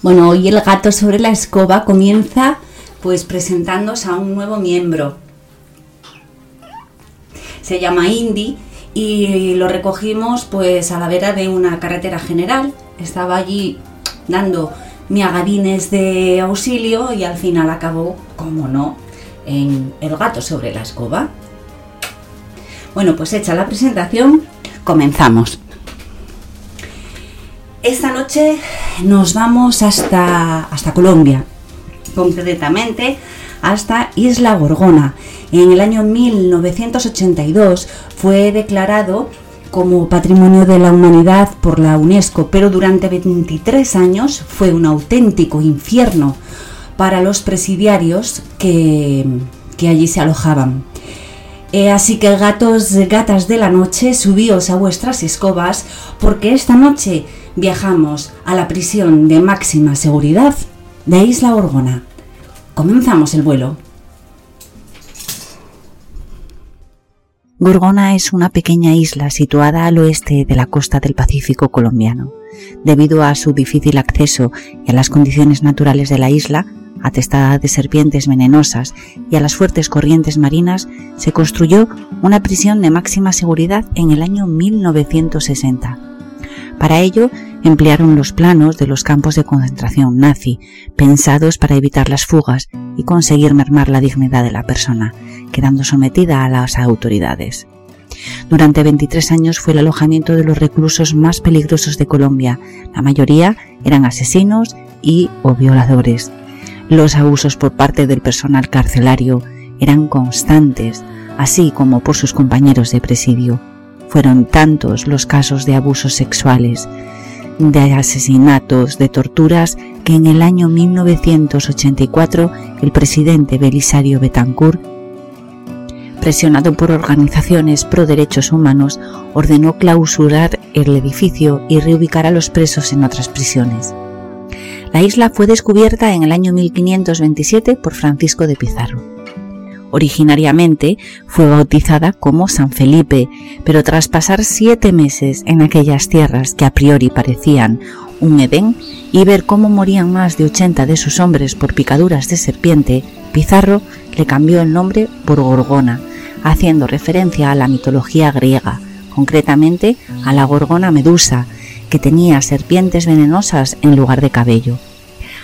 Bueno, hoy el gato sobre la escoba comienza pues presentándose a un nuevo miembro. Se llama Indy y lo recogimos pues a la vera de una carretera general. Estaba allí dando miagadines de auxilio y al final acabó, como no, en el gato sobre la escoba. Bueno, pues hecha la presentación, comenzamos. Esta noche nos vamos hasta, hasta Colombia, concretamente hasta Isla Gorgona. En el año 1982 fue declarado como Patrimonio de la Humanidad por la UNESCO, pero durante 23 años fue un auténtico infierno para los presidiarios que, que allí se alojaban. Eh, así que gatos, gatas de la noche, subíos a vuestras escobas, porque esta noche viajamos a la prisión de máxima seguridad de Isla Orgona. Comenzamos el vuelo. Gorgona es una pequeña isla situada al oeste de la costa del Pacífico colombiano. Debido a su difícil acceso y a las condiciones naturales de la isla, atestada de serpientes venenosas y a las fuertes corrientes marinas, se construyó una prisión de máxima seguridad en el año 1960. Para ello, emplearon los planos de los campos de concentración nazi, pensados para evitar las fugas y conseguir mermar la dignidad de la persona, quedando sometida a las autoridades. Durante 23 años fue el alojamiento de los reclusos más peligrosos de Colombia. La mayoría eran asesinos y o violadores. Los abusos por parte del personal carcelario eran constantes, así como por sus compañeros de presidio. Fueron tantos los casos de abusos sexuales, de asesinatos, de torturas, que en el año 1984 el presidente Belisario Betancourt, presionado por organizaciones pro derechos humanos, ordenó clausurar el edificio y reubicar a los presos en otras prisiones. La isla fue descubierta en el año 1527 por Francisco de Pizarro. Originariamente fue bautizada como San Felipe, pero tras pasar siete meses en aquellas tierras que a priori parecían un Edén y ver cómo morían más de 80 de sus hombres por picaduras de serpiente, Pizarro le cambió el nombre por Gorgona, haciendo referencia a la mitología griega, concretamente a la Gorgona Medusa, que tenía serpientes venenosas en lugar de cabello.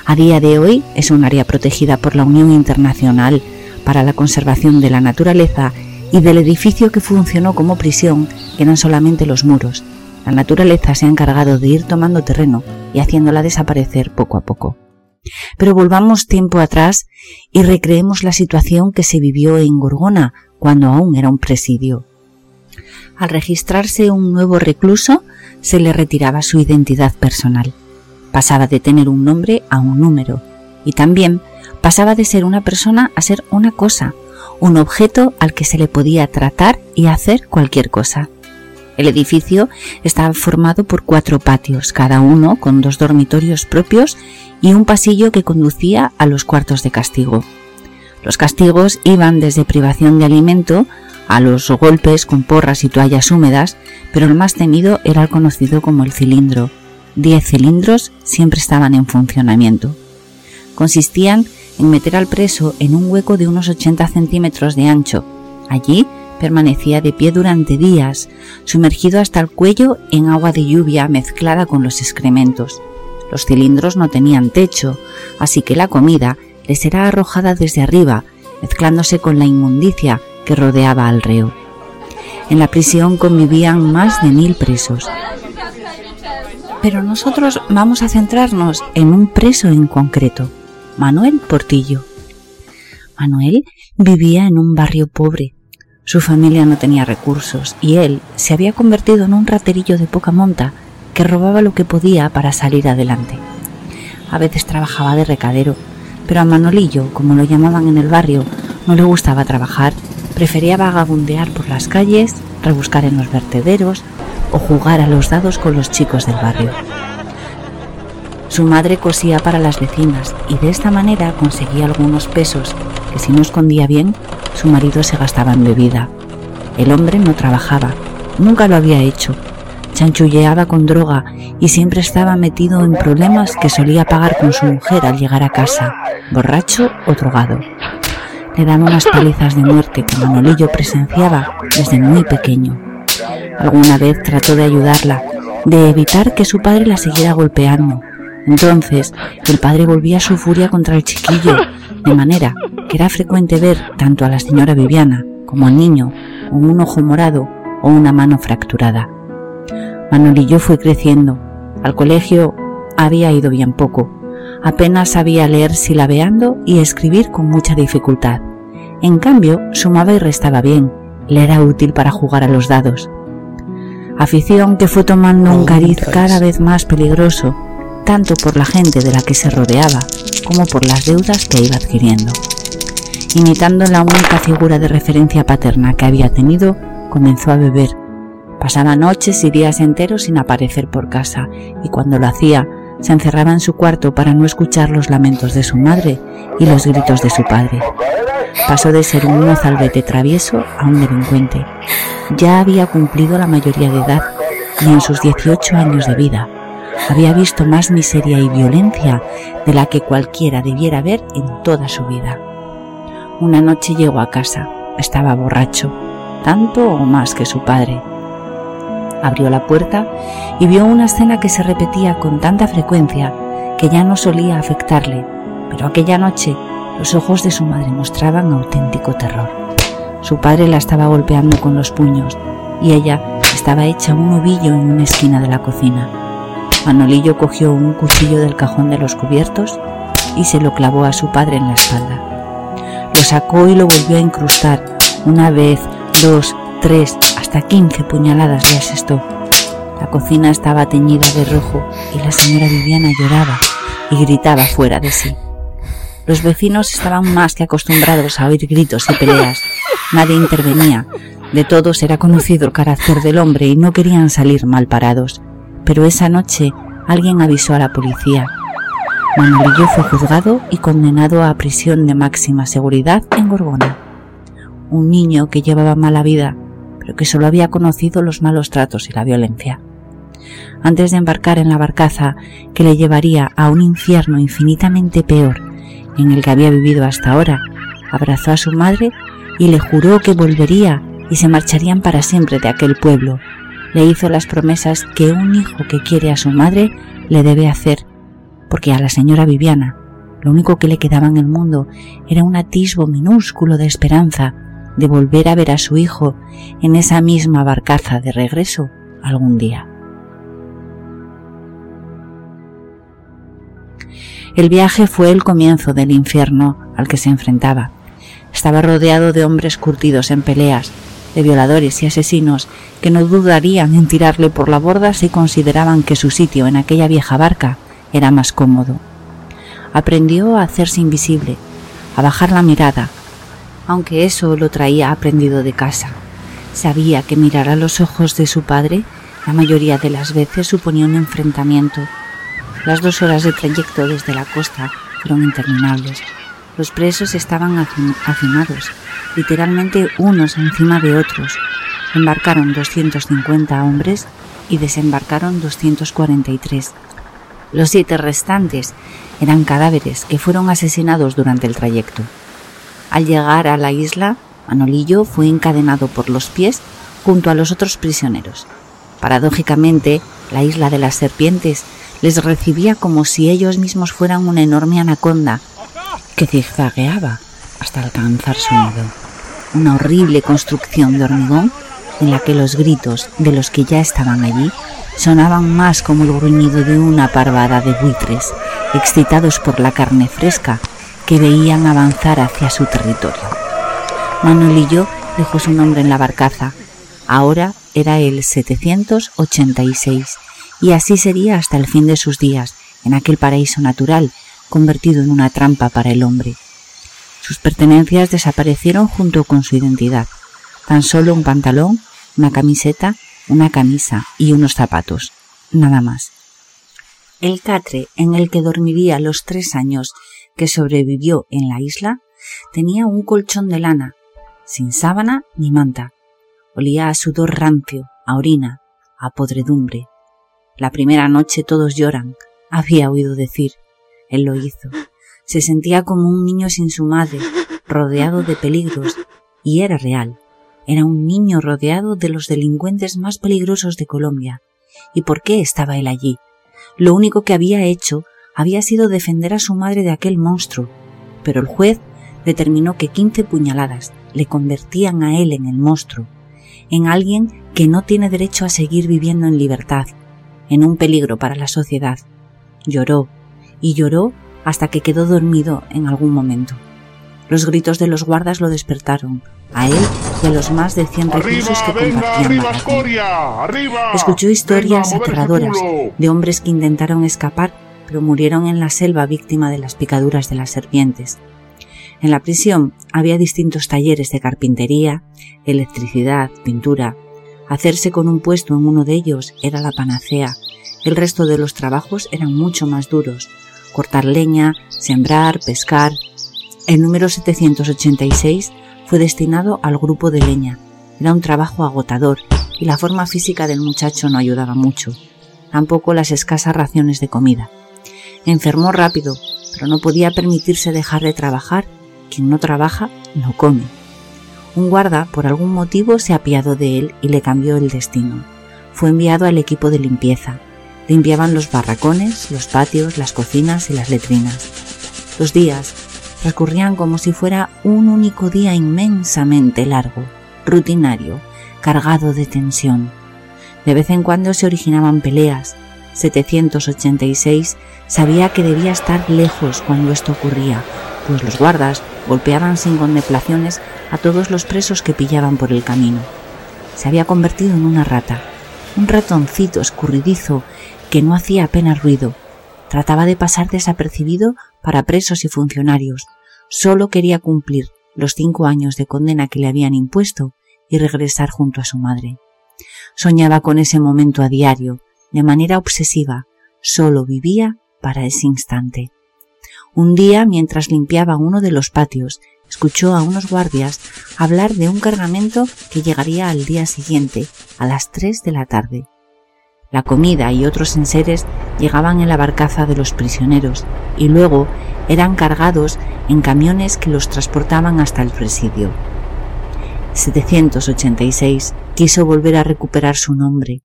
A día de hoy es un área protegida por la Unión Internacional para la conservación de la naturaleza y del edificio que funcionó como prisión eran solamente los muros. La naturaleza se ha encargado de ir tomando terreno y haciéndola desaparecer poco a poco. Pero volvamos tiempo atrás y recreemos la situación que se vivió en Gorgona cuando aún era un presidio. Al registrarse un nuevo recluso, se le retiraba su identidad personal. Pasaba de tener un nombre a un número y también pasaba de ser una persona a ser una cosa, un objeto al que se le podía tratar y hacer cualquier cosa. El edificio estaba formado por cuatro patios, cada uno con dos dormitorios propios y un pasillo que conducía a los cuartos de castigo. Los castigos iban desde privación de alimento a los golpes con porras y toallas húmedas, pero el más temido era el conocido como el cilindro. Diez cilindros siempre estaban en funcionamiento. Consistían en meter al preso en un hueco de unos 80 centímetros de ancho. Allí permanecía de pie durante días, sumergido hasta el cuello en agua de lluvia mezclada con los excrementos. Los cilindros no tenían techo, así que la comida les era arrojada desde arriba, mezclándose con la inmundicia que rodeaba al reo. En la prisión convivían más de mil presos. Pero nosotros vamos a centrarnos en un preso en concreto. Manuel Portillo. Manuel vivía en un barrio pobre. Su familia no tenía recursos y él se había convertido en un raterillo de poca monta que robaba lo que podía para salir adelante. A veces trabajaba de recadero, pero a Manolillo, como lo llamaban en el barrio, no le gustaba trabajar, prefería vagabundear por las calles, rebuscar en los vertederos o jugar a los dados con los chicos del barrio. Su madre cosía para las vecinas y de esta manera conseguía algunos pesos que si no escondía bien, su marido se gastaba en bebida. El hombre no trabajaba, nunca lo había hecho, chanchulleaba con droga y siempre estaba metido en problemas que solía pagar con su mujer al llegar a casa, borracho o drogado. Le daba unas palizas de muerte que Manolillo presenciaba desde muy pequeño. Alguna vez trató de ayudarla, de evitar que su padre la siguiera golpeando. Entonces, el padre volvía su furia contra el chiquillo, de manera que era frecuente ver tanto a la señora Viviana como al niño con un ojo morado o una mano fracturada. Manolillo fue creciendo. Al colegio había ido bien poco. Apenas sabía leer silabeando y escribir con mucha dificultad. En cambio, sumaba y restaba bien. Le era útil para jugar a los dados. Afición que fue tomando un cariz cada vez más peligroso, tanto por la gente de la que se rodeaba como por las deudas que iba adquiriendo. Imitando la única figura de referencia paterna que había tenido, comenzó a beber Pasaba noches y días enteros sin aparecer por casa y cuando lo hacía se encerraba en su cuarto para no escuchar los lamentos de su madre y los gritos de su padre. Pasó de ser un mozalbete travieso a un delincuente. Ya había cumplido la mayoría de edad y en sus 18 años de vida había visto más miseria y violencia de la que cualquiera debiera ver en toda su vida. Una noche llegó a casa, estaba borracho, tanto o más que su padre abrió la puerta y vio una escena que se repetía con tanta frecuencia que ya no solía afectarle, pero aquella noche los ojos de su madre mostraban auténtico terror. Su padre la estaba golpeando con los puños y ella estaba hecha un ovillo en una esquina de la cocina. Manolillo cogió un cuchillo del cajón de los cubiertos y se lo clavó a su padre en la espalda. Lo sacó y lo volvió a incrustar una vez, dos, tres, hasta quince puñaladas le asestó. La cocina estaba teñida de rojo y la señora Viviana lloraba y gritaba fuera de sí. Los vecinos estaban más que acostumbrados a oír gritos y peleas. Nadie intervenía. De todos era conocido el carácter del hombre y no querían salir mal parados. Pero esa noche alguien avisó a la policía. Manolillo fue juzgado y condenado a prisión de máxima seguridad en Gorgona. Un niño que llevaba mala vida pero que solo había conocido los malos tratos y la violencia. Antes de embarcar en la barcaza que le llevaría a un infierno infinitamente peor en el que había vivido hasta ahora, abrazó a su madre y le juró que volvería y se marcharían para siempre de aquel pueblo. Le hizo las promesas que un hijo que quiere a su madre le debe hacer, porque a la señora Viviana lo único que le quedaba en el mundo era un atisbo minúsculo de esperanza de volver a ver a su hijo en esa misma barcaza de regreso algún día. El viaje fue el comienzo del infierno al que se enfrentaba. Estaba rodeado de hombres curtidos en peleas, de violadores y asesinos que no dudarían en tirarle por la borda si consideraban que su sitio en aquella vieja barca era más cómodo. Aprendió a hacerse invisible, a bajar la mirada, aunque eso lo traía aprendido de casa. Sabía que mirar a los ojos de su padre la mayoría de las veces suponía un enfrentamiento. Las dos horas de trayecto desde la costa fueron interminables. Los presos estaban hacinados, literalmente unos encima de otros. Embarcaron 250 hombres y desembarcaron 243. Los siete restantes eran cadáveres que fueron asesinados durante el trayecto. Al llegar a la isla, Manolillo fue encadenado por los pies junto a los otros prisioneros. Paradójicamente, la isla de las serpientes les recibía como si ellos mismos fueran una enorme anaconda que zigzagueaba hasta alcanzar su nido. Una horrible construcción de hormigón en la que los gritos de los que ya estaban allí sonaban más como el gruñido de una parvada de buitres, excitados por la carne fresca que veían avanzar hacia su territorio. Manolillo dejó su nombre en la barcaza. Ahora era el 786 y así sería hasta el fin de sus días en aquel paraíso natural convertido en una trampa para el hombre. Sus pertenencias desaparecieron junto con su identidad. Tan solo un pantalón, una camiseta, una camisa y unos zapatos. Nada más. El catre en el que dormiría los tres años que sobrevivió en la isla, tenía un colchón de lana, sin sábana ni manta. Olía a sudor rancio, a orina, a podredumbre. La primera noche todos lloran, había oído decir. Él lo hizo. Se sentía como un niño sin su madre, rodeado de peligros, y era real. Era un niño rodeado de los delincuentes más peligrosos de Colombia. ¿Y por qué estaba él allí? Lo único que había hecho había sido defender a su madre de aquel monstruo, pero el juez determinó que quince puñaladas le convertían a él en el monstruo, en alguien que no tiene derecho a seguir viviendo en libertad, en un peligro para la sociedad. Lloró y lloró hasta que quedó dormido en algún momento. Los gritos de los guardas lo despertaron, a él y a los más de cien reclusos que compartían Escuchó historias aterradoras de hombres que intentaron escapar pero murieron en la selva víctima de las picaduras de las serpientes. En la prisión había distintos talleres de carpintería, electricidad, pintura. Hacerse con un puesto en uno de ellos era la panacea. El resto de los trabajos eran mucho más duros. Cortar leña, sembrar, pescar. El número 786 fue destinado al grupo de leña. Era un trabajo agotador y la forma física del muchacho no ayudaba mucho, tampoco las escasas raciones de comida. Enfermó rápido, pero no podía permitirse dejar de trabajar. Quien no trabaja, no come. Un guarda, por algún motivo, se apiadó de él y le cambió el destino. Fue enviado al equipo de limpieza. Limpiaban los barracones, los patios, las cocinas y las letrinas. Los días transcurrían como si fuera un único día inmensamente largo, rutinario, cargado de tensión. De vez en cuando se originaban peleas. 786 sabía que debía estar lejos cuando esto ocurría, pues los guardas golpeaban sin contemplaciones a todos los presos que pillaban por el camino. Se había convertido en una rata, un ratoncito escurridizo que no hacía apenas ruido. Trataba de pasar desapercibido para presos y funcionarios, Solo quería cumplir los cinco años de condena que le habían impuesto y regresar junto a su madre. Soñaba con ese momento a diario, de manera obsesiva, solo vivía para ese instante. Un día, mientras limpiaba uno de los patios, escuchó a unos guardias hablar de un cargamento que llegaría al día siguiente, a las tres de la tarde. La comida y otros enseres llegaban en la barcaza de los prisioneros y luego eran cargados en camiones que los transportaban hasta el presidio. 786 quiso volver a recuperar su nombre.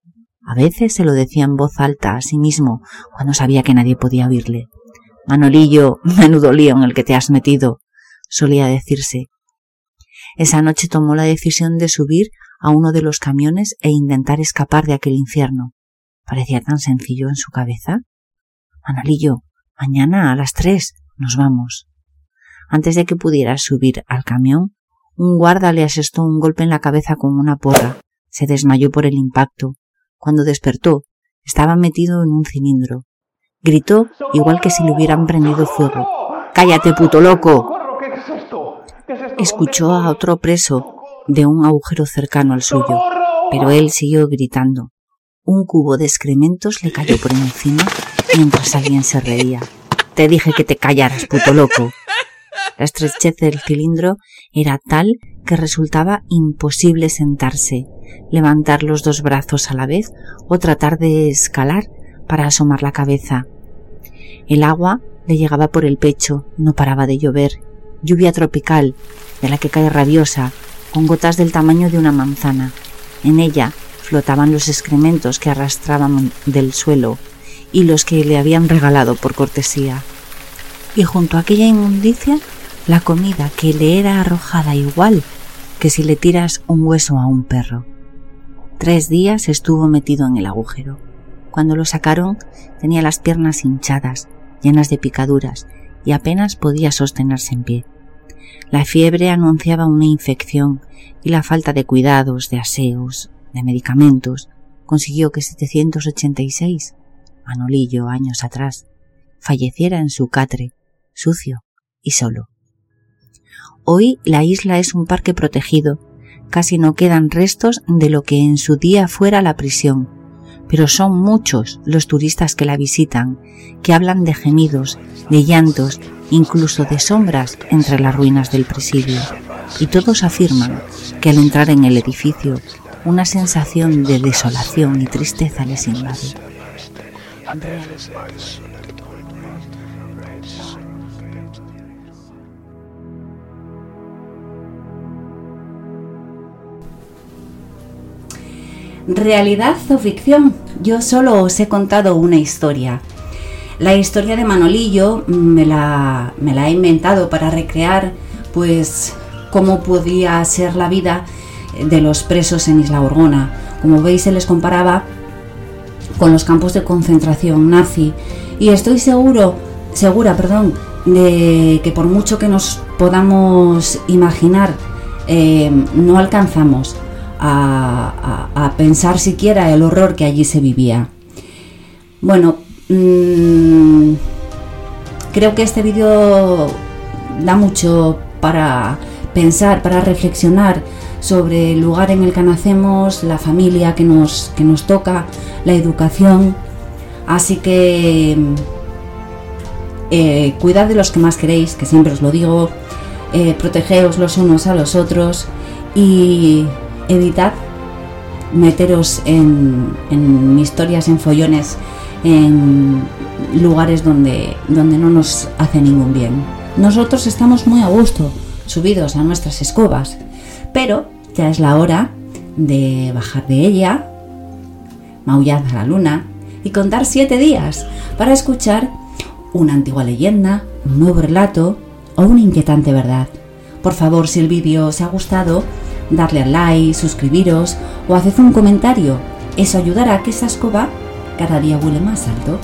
A veces se lo decía en voz alta a sí mismo cuando sabía que nadie podía oírle. Manolillo, menudo lío en el que te has metido, solía decirse. Esa noche tomó la decisión de subir a uno de los camiones e intentar escapar de aquel infierno. Parecía tan sencillo en su cabeza. Manolillo, mañana a las tres nos vamos. Antes de que pudiera subir al camión, un guarda le asestó un golpe en la cabeza con una porra. Se desmayó por el impacto. Cuando despertó, estaba metido en un cilindro. Gritó igual que si le hubieran prendido fuego. ¡Cállate, puto loco! Escuchó a otro preso de un agujero cercano al suyo, pero él siguió gritando. Un cubo de excrementos le cayó por encima mientras alguien se reía. Te dije que te callaras, puto loco. La estrechez del cilindro era tal que resultaba imposible sentarse, levantar los dos brazos a la vez o tratar de escalar para asomar la cabeza. El agua le llegaba por el pecho, no paraba de llover, lluvia tropical, de la que cae rabiosa, con gotas del tamaño de una manzana. En ella flotaban los excrementos que arrastraban del suelo y los que le habían regalado por cortesía. Y junto a aquella inmundicia, la comida que le era arrojada igual que si le tiras un hueso a un perro. Tres días estuvo metido en el agujero. Cuando lo sacaron tenía las piernas hinchadas, llenas de picaduras, y apenas podía sostenerse en pie. La fiebre anunciaba una infección y la falta de cuidados, de aseos, de medicamentos, consiguió que 786 Manolillo años atrás, falleciera en su catre, sucio y solo. Hoy la isla es un parque protegido, casi no quedan restos de lo que en su día fuera la prisión, pero son muchos los turistas que la visitan, que hablan de gemidos, de llantos, incluso de sombras entre las ruinas del presidio, y todos afirman que al entrar en el edificio una sensación de desolación y tristeza les invade. Realidad o ficción, yo solo os he contado una historia. La historia de Manolillo me la, me la he inventado para recrear pues cómo podía ser la vida de los presos en Isla Gorgona. Como veis se les comparaba con los campos de concentración nazi y estoy seguro, segura, perdón, de que por mucho que nos podamos imaginar, eh, no alcanzamos a, pensar siquiera el horror que allí se vivía. Bueno, mm, creo que este vídeo da mucho para pensar, para reflexionar sobre el lugar en el que nacemos, la familia que nos, que nos toca, la educación. Así que eh, cuidad de los que más queréis, que siempre os lo digo, eh, protegeos los unos a los otros y evitad meteros en, en historias, en follones, en lugares donde, donde no nos hace ningún bien. Nosotros estamos muy a gusto, subidos a nuestras escobas, pero ya es la hora de bajar de ella, maullar a la luna y contar siete días para escuchar una antigua leyenda, un nuevo relato o una inquietante verdad. Por favor, si el vídeo os ha gustado, darle al like, suscribiros o haced un comentario. Eso ayudará a que esa escoba cada día huele más alto.